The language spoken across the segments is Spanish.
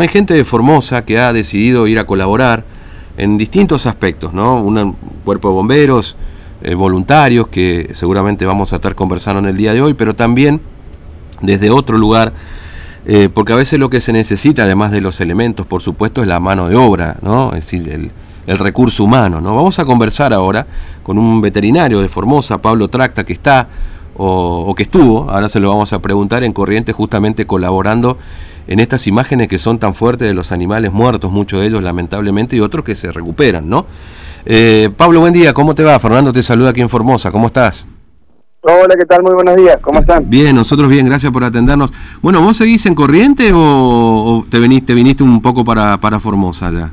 Hay gente de Formosa que ha decidido ir a colaborar en distintos aspectos, ¿no? Un cuerpo de bomberos, eh, voluntarios, que seguramente vamos a estar conversando en el día de hoy, pero también desde otro lugar, eh, porque a veces lo que se necesita, además de los elementos, por supuesto, es la mano de obra, ¿no? Es decir, el, recurso humano, ¿no? Vamos a conversar ahora con un veterinario de Formosa, Pablo Tracta, que está o, que estuvo, ahora se lo vamos a preguntar, en Corrientes justamente colaborando en estas imágenes que son tan fuertes de los animales muertos, muchos de ellos lamentablemente, y otros que se recuperan, ¿no? Eh, Pablo, buen día, ¿cómo te va? Fernando te saluda aquí en Formosa, ¿cómo estás? Hola, ¿qué tal? Muy buenos días, ¿cómo están? Bien, nosotros bien, gracias por atendernos. Bueno, ¿vos seguís en Corriente o, te, viniste, viniste un poco para, para Formosa ya?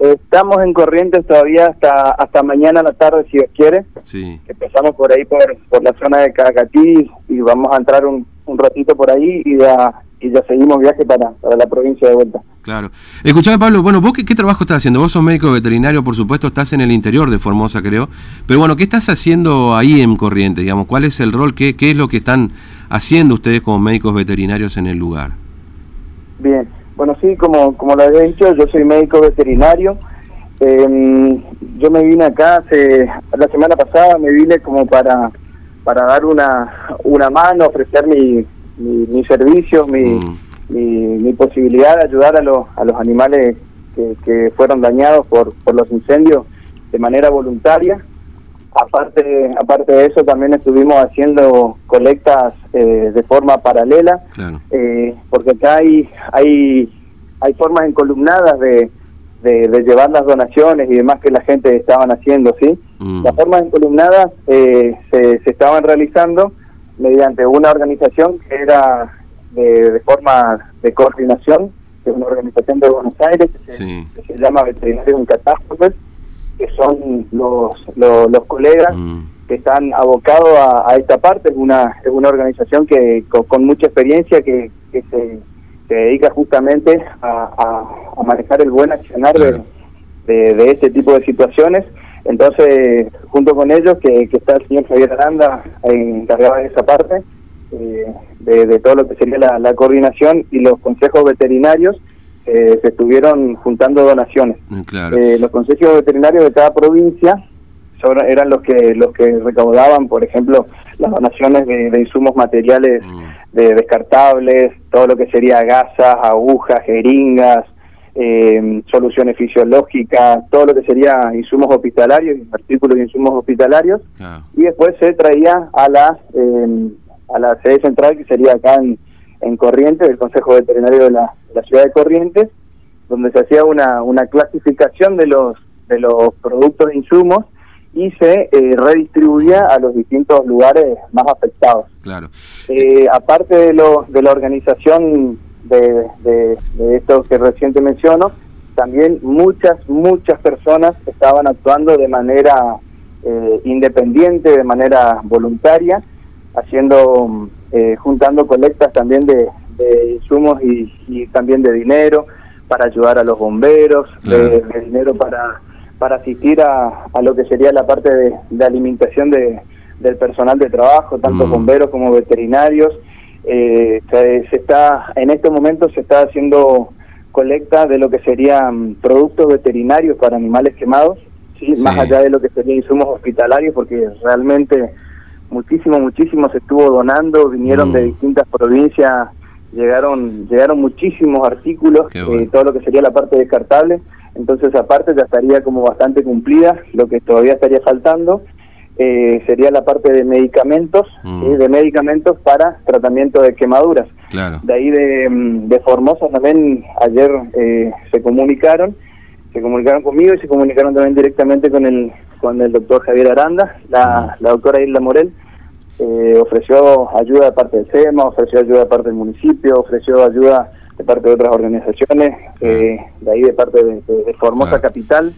Estamos en Corrientes todavía hasta hasta mañana a la tarde, si Dios quiere. Sí. Empezamos por ahí, por, por la zona de Cacatí, y vamos a entrar un, un ratito por ahí y ya, y ya seguimos viaje para, para la provincia de vuelta. Claro. Escuchame, Pablo, bueno, ¿vos qué, qué, trabajo estás haciendo? Vos sos médico veterinario, por supuesto, estás en el interior de Formosa, creo. Pero bueno, ¿qué estás haciendo ahí en Corrientes? Digamos, ¿Cuál es el rol? ¿Qué, qué es lo que están haciendo ustedes como médicos veterinarios en el lugar? Bien. Bueno, sí, como, como lo había dicho, yo soy médico veterinario. Eh, yo me vine acá hace, la semana pasada me vine como para para dar una, una mano, ofrecer mi, mi, mis servicios, mi, mm. mi, mi, posibilidad de ayudar a los, a los animales que, que fueron dañados por, por los incendios de manera voluntaria. Aparte, aparte de eso, también estuvimos haciendo colectas eh, de forma paralela, eh, porque acá hay, hay, hay formas encolumnadas de, de, de, llevar las donaciones y demás que la gente estaban haciendo, ¿sí? Mm. Las formas encolumnadas eh, se, se estaban realizando mediante una organización que era de, de, forma de coordinación, que es una organización de Buenos Aires, que, sí. se, que se, llama Veterinarios en Catástrofes, que son los, los, los colegas mm. que están abocados a, a, esta parte, es una, es una organización que con, con mucha experiencia que, que se, se, dedica justamente a, a, a, manejar el buen accionar claro. de, de, de este tipo de situaciones. Entonces, junto con ellos, que, que está el señor Javier Aranda encargado de esa parte, eh, de, de, todo lo que sería la, la coordinación y los consejos veterinarios, eh, se estuvieron juntando donaciones. Claro. Eh, los consejos veterinarios de cada provincia son, eran los que los que recaudaban, por ejemplo, las donaciones de, de insumos materiales mm. de descartables, todo lo que sería gasas, agujas, jeringas, eh, soluciones fisiológicas, todo lo que sería insumos hospitalarios, artículos de insumos hospitalarios, claro. y después se traía a la eh, a la sede central que sería acá en, en Corrientes, el Consejo Veterinario de la, de la ciudad de Corrientes, donde se hacía una, una clasificación de los de los productos de insumos y se eh, redistribuía a los distintos lugares más afectados. Claro. Eh, aparte de, lo, de la organización de, de, de esto que recién te menciono, también muchas, muchas personas estaban actuando de manera eh, independiente, de manera voluntaria, haciendo, eh, juntando colectas también de, de insumos y, y, también de dinero para ayudar a los bomberos, claro. de, de, dinero para, para asistir a, a, lo que sería la parte de, de alimentación de, del personal de trabajo, tanto mm. bomberos como veterinarios, eh, se, se, está en estos momentos se está haciendo colecta de lo que serían productos veterinarios para animales quemados, ¿sí? sí. más allá de lo que serían insumos hospitalarios, porque realmente muchísimo, muchísimo se estuvo donando, vinieron mm. de distintas provincias, llegaron llegaron muchísimos artículos, eh, bueno. eh, todo lo que sería la parte descartable, entonces esa parte ya estaría como bastante cumplida, lo que todavía estaría faltando eh, sería la parte de medicamentos, mm. de medicamentos para tratamiento de quemaduras. Claro. De ahí de, mm, de Formosa también ayer eh, se comunicaron, se comunicaron conmigo y se comunicaron también directamente con el con el doctor Javier Aranda, la, mm. la doctora Isla Morel, eh, ofreció ayuda de parte del SEMA, ofreció ayuda de parte del municipio, ofreció ayuda de parte de otras organizaciones, eh, de ahí de parte de, de, de Formosa claro. Capital.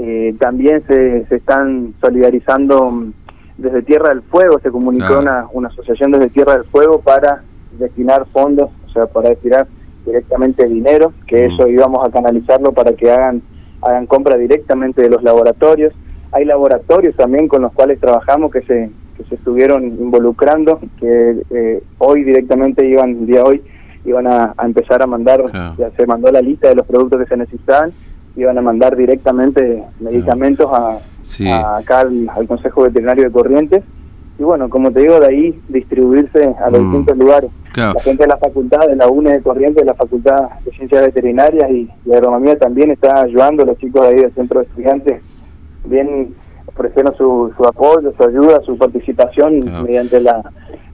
Eh, también se, se están solidarizando desde Tierra del Fuego, se comunicó una, una asociación desde Tierra del Fuego para destinar fondos, o sea, para destinar directamente dinero, que mm. eso íbamos a canalizarlo para que hagan, hagan compra directamente de los laboratorios. Hay laboratorios también con los cuales trabajamos que se, que se estuvieron involucrando, que eh, hoy directamente iban, el día de hoy, iban a, empezar a mandar, ya se mandó la lista de los productos que se necesitaban, iban a mandar directamente medicamentos a, acá al, Consejo Veterinario de Corrientes. Y bueno, como te digo, de ahí distribuirse a los mm. distintos lugares. La gente de la facultad, de la UNE de Corrientes, de la Facultad de Ciencias Veterinarias y de Agronomía también está ayudando a los chicos de ahí del Centro de Estudiantes, bien ofreciendo su, su apoyo, su ayuda, su participación mediante la,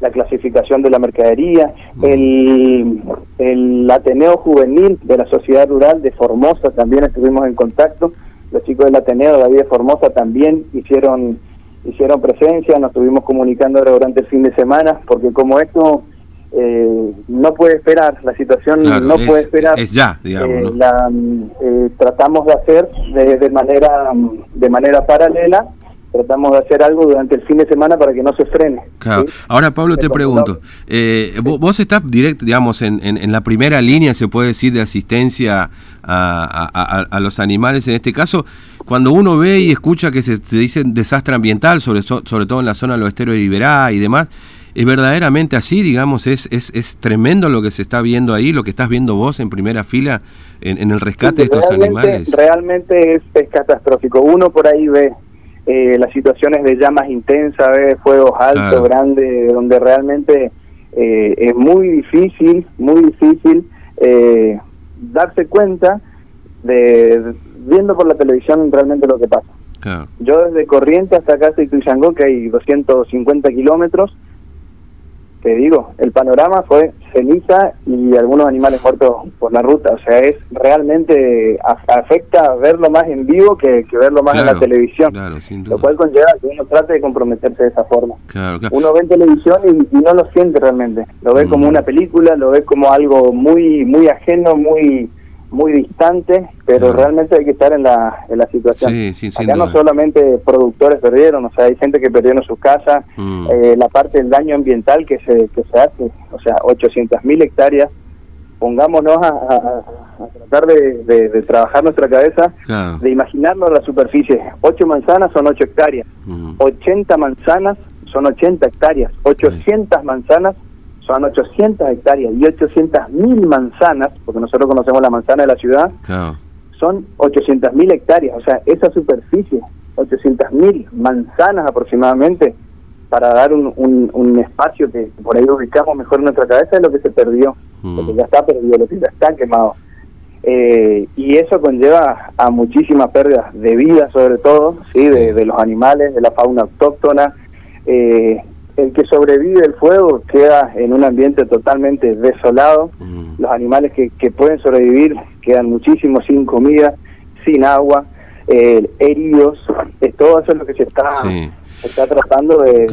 la, clasificación de la mercadería. El, el Ateneo Juvenil de la Sociedad Rural de Formosa también estuvimos en contacto. Los chicos del Ateneo de ahí de Formosa también hicieron hicieron presencia, nos estuvimos comunicando durante el fin de semana, porque como esto eh, no puede esperar, la situación no puede esperar. Es ya, digamos. Eh, la, eh, tratamos de hacer de, de, manera de manera paralela tratamos de hacer algo durante el fin de semana para que no se frene. Claro. Ahora, Pablo, te pregunto, eh, vos, estás directo, digamos, en, en, la primera línea, se puede decir, de asistencia a, a, los animales. En este caso, cuando uno ve y escucha que se, dice desastre ambiental, sobre, sobre todo en la zona de los esteros de Iberá y demás, ¿es verdaderamente así, digamos? ¿Es, es, es tremendo lo que se está viendo ahí, lo que estás viendo vos en primera fila en, el rescate de estos animales? Realmente es, es catastrófico. Uno por ahí ve eh, las situaciones de llamas intensas, de fuegos altos, grandes, donde realmente eh, es muy difícil, muy difícil eh, darse cuenta de, viendo por la televisión realmente lo que pasa. Yo desde Corriente hasta acá estoy Tuyangó, que hay 250 kilómetros, te digo, el panorama fue ceniza y algunos animales muertos por la ruta. O sea, es realmente afecta verlo más en vivo que, verlo más en la televisión. Lo cual conlleva que uno trate de comprometerse de esa forma. Uno ve en televisión y, no lo siente realmente. Lo ve como mm. una película, lo ve como algo muy, muy ajeno, muy muy distante, pero realmente hay que estar en la, en la situación. Sí, Acá no solamente productores perdieron, o sea, hay gente que perdieron sus casas, mm. eh, la parte del daño ambiental que se, que se hace, o sea, 800 mil hectáreas, pongámonos a, tratar de, trabajar nuestra cabeza, de imaginarnos la superficie. 8 manzanas son 8 hectáreas, 80 mm. manzanas son 80 hectáreas, 800 manzanas son 800 hectáreas y 800 mil manzanas, porque nosotros conocemos la manzana de la ciudad, son 800 mil hectáreas, o sea, esa superficie, 800 mil manzanas aproximadamente, para dar un, un, espacio que por ahí ubicamos mejor en nuestra cabeza, es lo que se perdió, mm. lo que ya está perdido, lo que ya está quemado. Eh, y eso conlleva a muchísimas pérdidas de vida, sobre todo, sí, de, de los animales, de la fauna autóctona, eh, sobrevive el fuego queda en un ambiente totalmente desolado. Mm. Los animales que, que, pueden sobrevivir quedan muchísimos sin comida, sin agua, eh, heridos. todo eso es lo que se está está tratando de,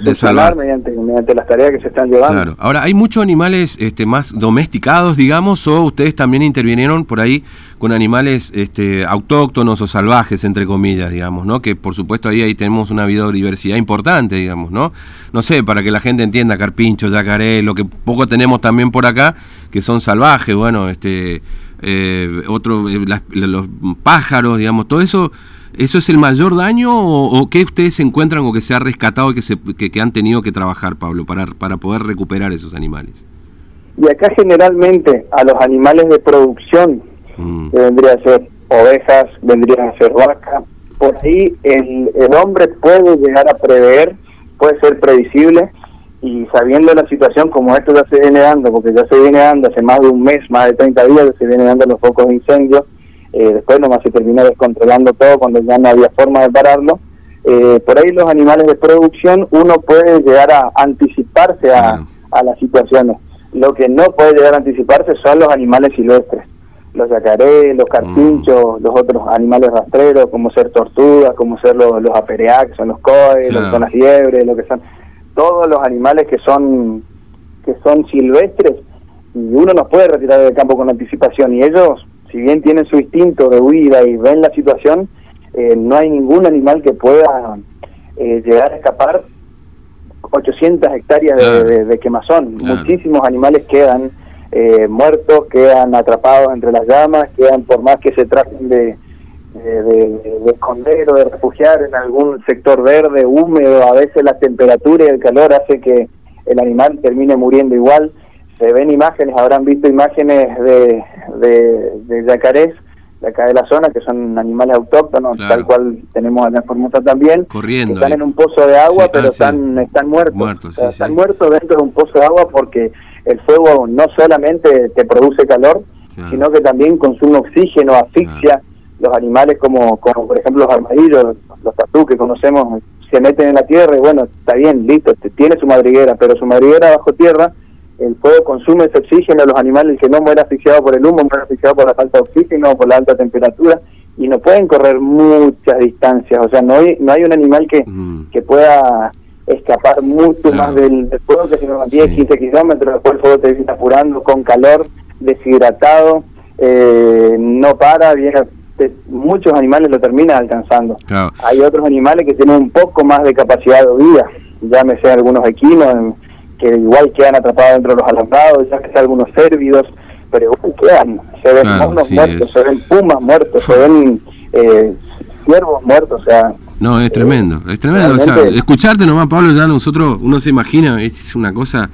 de, salvar mediante, mediante las tareas que se están llevando. Claro. Ahora, ¿hay muchos animales este, más domesticados, digamos, o ustedes también intervinieron por ahí con animales este, autóctonos o salvajes, entre comillas, digamos, ¿no? Que por supuesto ahí, ahí tenemos una biodiversidad importante, digamos, ¿no? No sé, para que la gente entienda, carpincho, yacaré, lo que poco tenemos también por acá, que son salvajes, bueno, este... Eh, otro, eh, los pájaros, digamos, todo eso ¿Eso es el mayor daño o, qué ustedes encuentran o que se ha rescatado y que, se, que, han tenido que trabajar, Pablo, para, para poder recuperar esos animales? Y acá generalmente a los animales de producción, mm. que vendría a ser ovejas, vendrían a ser vacas, por ahí el, el hombre puede llegar a prever, puede ser previsible, y sabiendo la situación como esto ya se viene dando, porque ya se viene dando hace más de un mes, más de 30 días, se viene dando los focos de incendios, eh, después nomás se terminó descontrolando todo cuando ya no había forma de pararlo. Eh, por ahí los animales de producción uno puede llegar a anticiparse a, las situaciones. Lo que no puede llegar a anticiparse son los animales silvestres, los yacarés, los carpinchos, mm. los otros animales rastreros, como ser tortugas, como ser los, los que son los coes, son las liebres, lo que son todos los animales que son que son silvestres y uno los puede retirar del campo con anticipación y ellos si bien tienen su instinto de huida y ven la situación, eh, no hay ningún animal que pueda eh, llegar a escapar. 800 hectáreas de, quemazón. Muchísimos animales quedan eh, muertos, quedan atrapados entre las llamas, quedan por más que se traten de, de, esconder o de refugiar en algún sector verde, húmedo, a veces la temperatura y el calor hace que el animal termine muriendo igual. Se ven imágenes, habrán visto imágenes de, de, de yacarés de acá de la zona, que son animales autóctonos, tal cual tenemos en Formosa también, Corriendo, están eh. en un pozo de agua, Sí, pero ah, sí. están, están muertos. Sí, están muertos dentro de un pozo de agua porque el fuego no solamente te produce calor, Claro. sino que también consume oxígeno, asfixia. Los animales como, como por ejemplo los armadillos, los tatú que conocemos, se meten en la tierra y bueno, está bien, listo, tiene su madriguera, pero su madriguera bajo tierra, el fuego consume ese oxígeno, los animales que no mueren asfixiados por el humo, mueren asfixiados por la falta de oxígeno, por la alta temperatura, y no pueden correr muchas distancias, o sea, no hay, no hay un animal que, Mm. que pueda escapar mucho Claro. más del, del fuego que si no 10, Sí. 15 kilómetros, después el fuego te viene apurando con calor, deshidratado, eh, no para, viene, te- muchos animales lo terminan alcanzando. Claro. Hay otros animales que tienen un poco más de capacidad de vida, llámese algunos equinos en- que igual quedan atrapados dentro de los alambrados, ya que sea algunos cérvidos, pero igual quedan, se ven Claro, monos sí, muertos, es- se ven pumas muertos, se ven eh, ciervos muertos, o sea, No, es tremendo, es tremendo. O sea, escucharte nomás, Pablo, ya nosotros, uno se imagina, es una cosa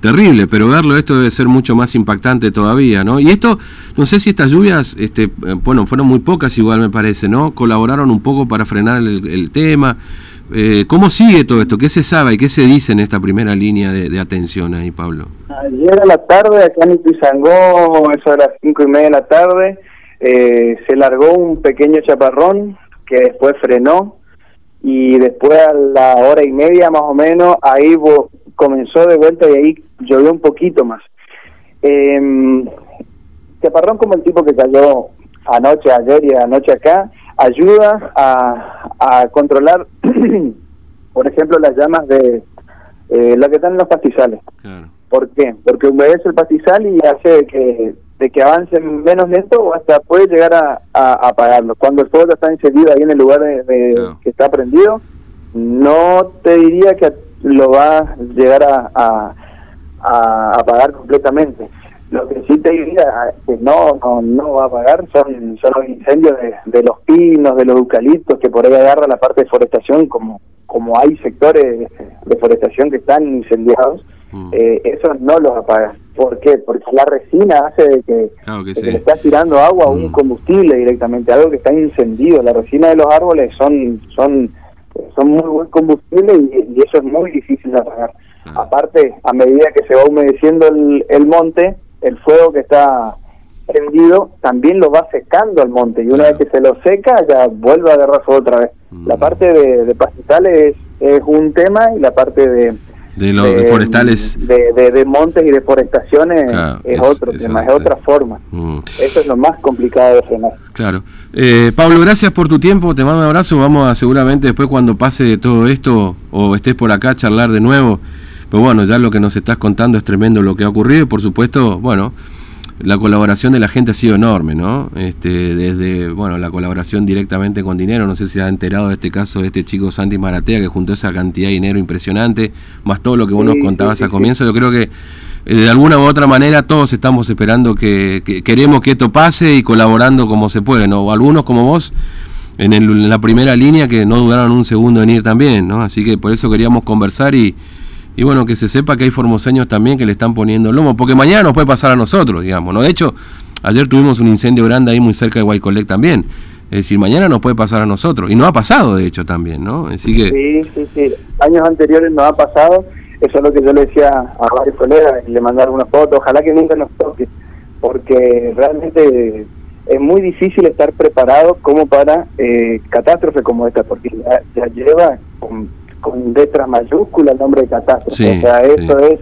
terrible, pero verlo esto debe ser mucho más impactante todavía, ¿no? Y esto, no sé si estas lluvias, este, eh, bueno, fueron muy pocas igual me parece, ¿no? Colaboraron un poco para frenar el, el tema. Eh, ¿Cómo sigue todo esto? ¿Qué se sabe y qué se dice en esta primera línea de, atención ahí, Pablo? Ayer a la tarde, acá en Ituizangó, eso a las cinco y media de la tarde, eh, se largó un pequeño chaparrón que después frenó y después a la hora y media más o menos, ahí comenzó de vuelta y ahí llovió un poquito más. Eh, chaparrón como el tipo que cayó anoche, ayer y anoche acá, ayuda a, a controlar, por ejemplo, las llamas de eh, lo que están en los pastizales. Claro. ¿Por qué? Porque humedece el pastizal y hace que, de que avance menos lento o hasta puede llegar a, a- a apagarlo. Cuando el fuego ya está encendido ahí en el lugar de, de- Claro. que está prendido, no te diría que lo va a llegar a, a- a apagar completamente. Lo que sí te diría que no, no, no va a apagar son, son los incendios de, de los pinos, de los eucaliptos, que por ahí agarra la parte de forestación, como, como hay sectores de forestación que están incendiados, Mm. eh, eso no los apaga. ¿Por qué? Porque la resina hace de que, Claro que de que sí. le estás tirando agua a un Mm. combustible directamente, algo que está encendido. La resina de los árboles son son son muy buen combustible y, y eso es muy difícil de apagar. Aparte, a medida que se va humedeciendo el, el monte, el fuego que está prendido también lo va secando al monte y una Claro. vez que se lo seca ya vuelve a agarrar fuego otra vez. Mm. La parte de, de pastizales es, es un tema y la parte de De los de forestales. de, montes y de forestaciones Claro, es, es- otro es tema, es otro. otra forma. Mm. Eso es lo más complicado de frenar. Claro. Eh, Pablo, gracias por tu tiempo, te mando un abrazo, vamos a seguramente después cuando pase todo esto o estés por acá a charlar de nuevo. Pero bueno, ya lo que nos estás contando es tremendo lo que ha ocurrido y por supuesto, bueno, la colaboración de la gente ha sido enorme, ¿no? Este, desde, bueno, la colaboración directamente con dinero, no sé si se ha enterado de este caso de este chico Santi Maratea que juntó esa cantidad de dinero impresionante, más todo lo que vos Sí, nos contabas sí, a comienzo, yo creo que eh, de alguna u otra manera todos estamos esperando que, que- queremos que esto pase y colaborando como se puede, ¿no? Algunos como vos en, el- en la primera línea que no dudaron un segundo en ir también, ¿no? Así que por eso queríamos conversar y, y bueno, que se sepa que hay formoseños también que le están poniendo lomo, porque mañana nos puede pasar a nosotros, digamos, ¿no? De hecho, ayer tuvimos un incendio grande ahí muy cerca de Guaycolec también. Es decir, mañana nos puede pasar a nosotros. Y no ha pasado, de hecho, también, ¿no? Así que... Sí, sí, sí. Años anteriores nos ha pasado. Eso es lo que yo le decía a varios colegas y le mandé algunas fotos. Ojalá que nunca nos toque, porque realmente es muy difícil estar preparado como para eh, catástrofe como esta, porque ya, ya lleva con letras mayúsculas el nombre de catástrofe. Sí, o sea, eso sí. es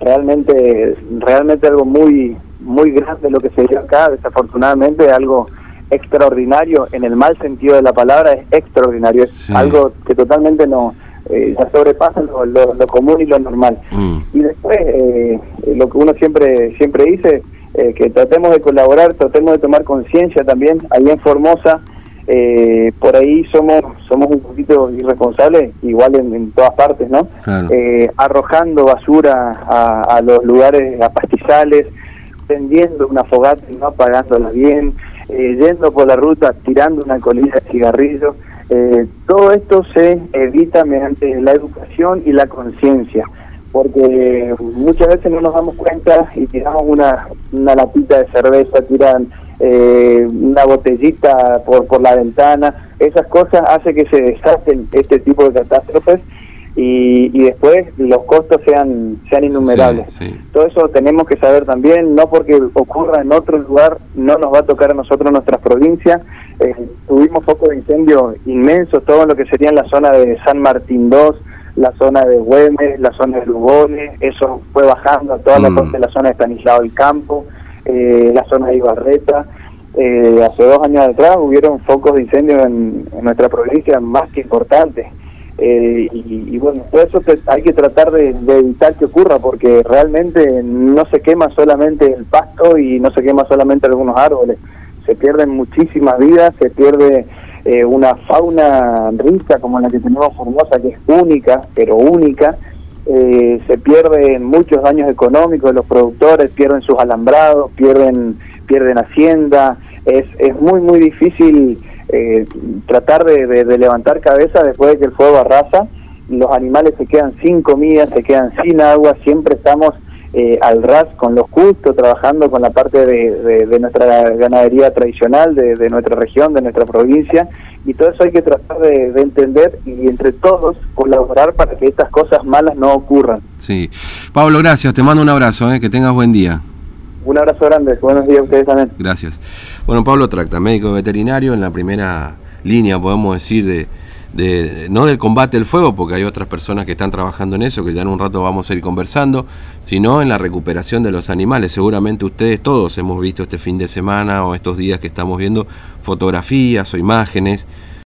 realmente realmente algo muy muy grande lo que se dio acá. Desafortunadamente, algo extraordinario en el mal sentido de la palabra es extraordinario. Es Sí. algo que totalmente no eh, ya sobrepasa lo, lo- lo común y lo normal. mm, Y después, eh, lo que uno siempre siempre dice, eh, que tratemos de colaborar, tratemos de tomar conciencia también. Ahí en Formosa, eh, por ahí somos somos un poquito irresponsables, igual en, en todas partes, ¿no? Claro. Eh, arrojando basura a, a los lugares, a pastizales, prendiendo una fogata y no apagándola bien, eh, yendo por la ruta tirando una colilla de cigarrillo. Eh, todo esto se evita mediante la educación y la conciencia. porque muchas veces no nos damos cuenta y tiramos una, una latita de cerveza, tiran eh, una botellita por, por la ventana, esas cosas hacen que se desaten este tipo de catástrofes y, y después los costos sean sean innumerables. Todo eso tenemos que saber también, no porque ocurra en otro lugar, no nos va a tocar a nosotros nuestras provincias. Eh, tuvimos focos de incendio inmensos, todo lo que sería en la zona de San Martín 2, la zona de Güemes, la zona de Lugones, eso fue bajando a toda la mm. la zona de Estanislao del Campo, eh, la zona de Ibarreta. Eh, hace dos años atrás hubieron focos de incendio en, nuestra provincia más que importantes. Eh, y, bueno, por eso hay que tratar de, evitar que ocurra, porque realmente no se quema solamente el pasto y no se quema solamente algunos árboles, se pierden muchísimas vidas, se pierde eh, una fauna rica como la que tenemos Formosa, que es única, pero única, eh, se pierden muchos daños económicos los productores, pierden sus alambrados, pierden, pierden hacienda, es, es muy, muy difícil eh, tratar de, levantar cabeza después de que el fuego arrasa, los animales se quedan sin comida, se quedan sin agua, siempre estamos eh, al ras con los justos, trabajando con la parte de, nuestra ganadería tradicional, de, nuestra región, de nuestra provincia, y todo eso hay que tratar de, entender y entre todos colaborar para que estas cosas malas no ocurran. Sí. Pablo, gracias, te mando un abrazo, eh, que tengas buen día. Un abrazo grande, buenos días a ustedes también. Gracias. Bueno, Pablo Tracta, médico veterinario en la primera línea, podemos decir, de, de, no del combate al fuego, porque hay otras personas que están trabajando en eso, que ya en un rato vamos a ir conversando, sino en la recuperación de los animales. Seguramente ustedes todos hemos visto este fin de semana o estos días que estamos viendo fotografías o imágenes